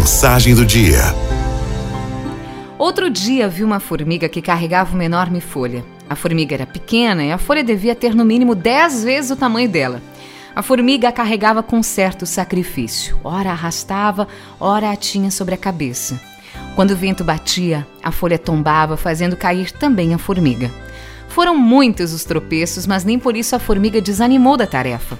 Mensagem do dia. Outro dia vi uma formiga que carregava uma enorme folha. A formiga era pequena e a folha devia ter no mínimo 10 vezes o tamanho dela. A formiga a carregava com certo sacrifício. Ora arrastava, ora a tinha sobre a cabeça. Quando o vento batia, a folha tombava, fazendo cair também a formiga. Foram muitos os tropeços, mas nem por isso a formiga desanimou da tarefa.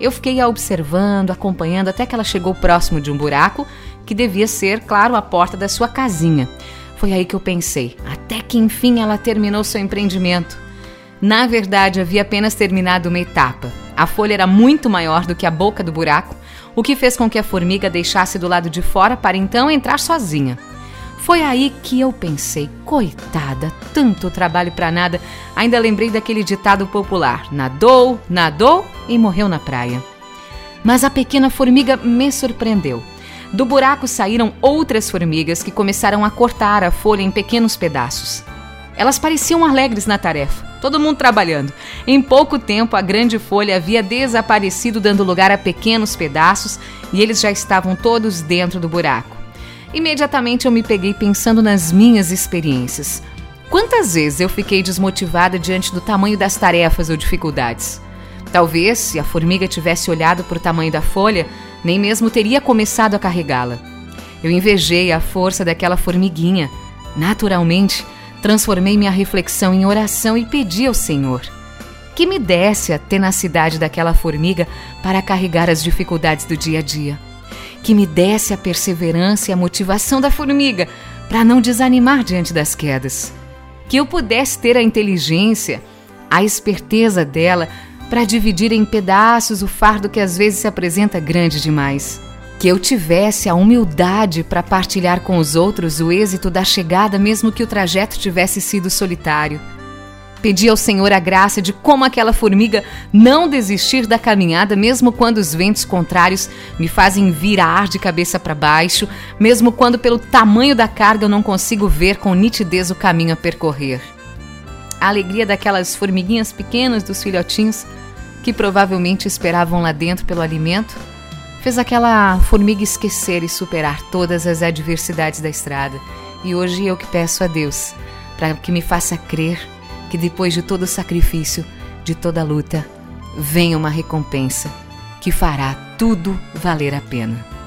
Eu fiquei a observando, acompanhando até que ela chegou próximo de um buraco, que devia ser, claro, a porta da sua casinha. Foi aí que eu pensei, até que enfim ela terminou seu empreendimento. Na verdade, havia apenas terminado uma etapa. A folha era muito maior do que a boca do buraco, o que fez com que a formiga deixasse do lado de fora para então entrar sozinha. Foi aí que eu pensei, coitada, tanto trabalho para nada. Ainda lembrei daquele ditado popular: nadou, nadou e morreu na praia. Mas a pequena formiga me surpreendeu. Do buraco saíram outras formigas que começaram a cortar a folha em pequenos pedaços. Elas pareciam alegres na tarefa, todo mundo trabalhando. Em pouco tempo, a grande folha havia desaparecido, dando lugar a pequenos pedaços, e eles já estavam todos dentro do buraco. Imediatamente eu me peguei pensando nas minhas experiências. Quantas vezes eu fiquei desmotivada diante do tamanho das tarefas ou dificuldades? Talvez, se a formiga tivesse olhado para o tamanho da folha, nem mesmo teria começado a carregá-la. Eu invejei a força daquela formiguinha. Naturalmente, transformei minha reflexão em oração e pedi ao Senhor que me desse a tenacidade daquela formiga para carregar as dificuldades do dia a dia que me desse a perseverança e a motivação da formiga para não desanimar diante das quedas. Que eu pudesse ter a inteligência, a esperteza dela para dividir em pedaços o fardo que às vezes se apresenta grande demais. Que eu tivesse a humildade para partilhar com os outros o êxito da chegada, mesmo que o trajeto tivesse sido solitário Pedi ao Senhor a graça de, como aquela formiga, não desistir da caminhada, mesmo quando os ventos contrários me fazem virar de cabeça para baixo, mesmo quando, pelo tamanho da carga, eu não consigo ver com nitidez o caminho a percorrer. A alegria daquelas formiguinhas pequenas dos filhotinhos, que provavelmente esperavam lá dentro pelo alimento, fez aquela formiga esquecer e superar todas as adversidades da estrada. E hoje eu que peço a Deus para que me faça crer que depois de todo sacrifício, de toda luta, venha uma recompensa que fará tudo valer a pena.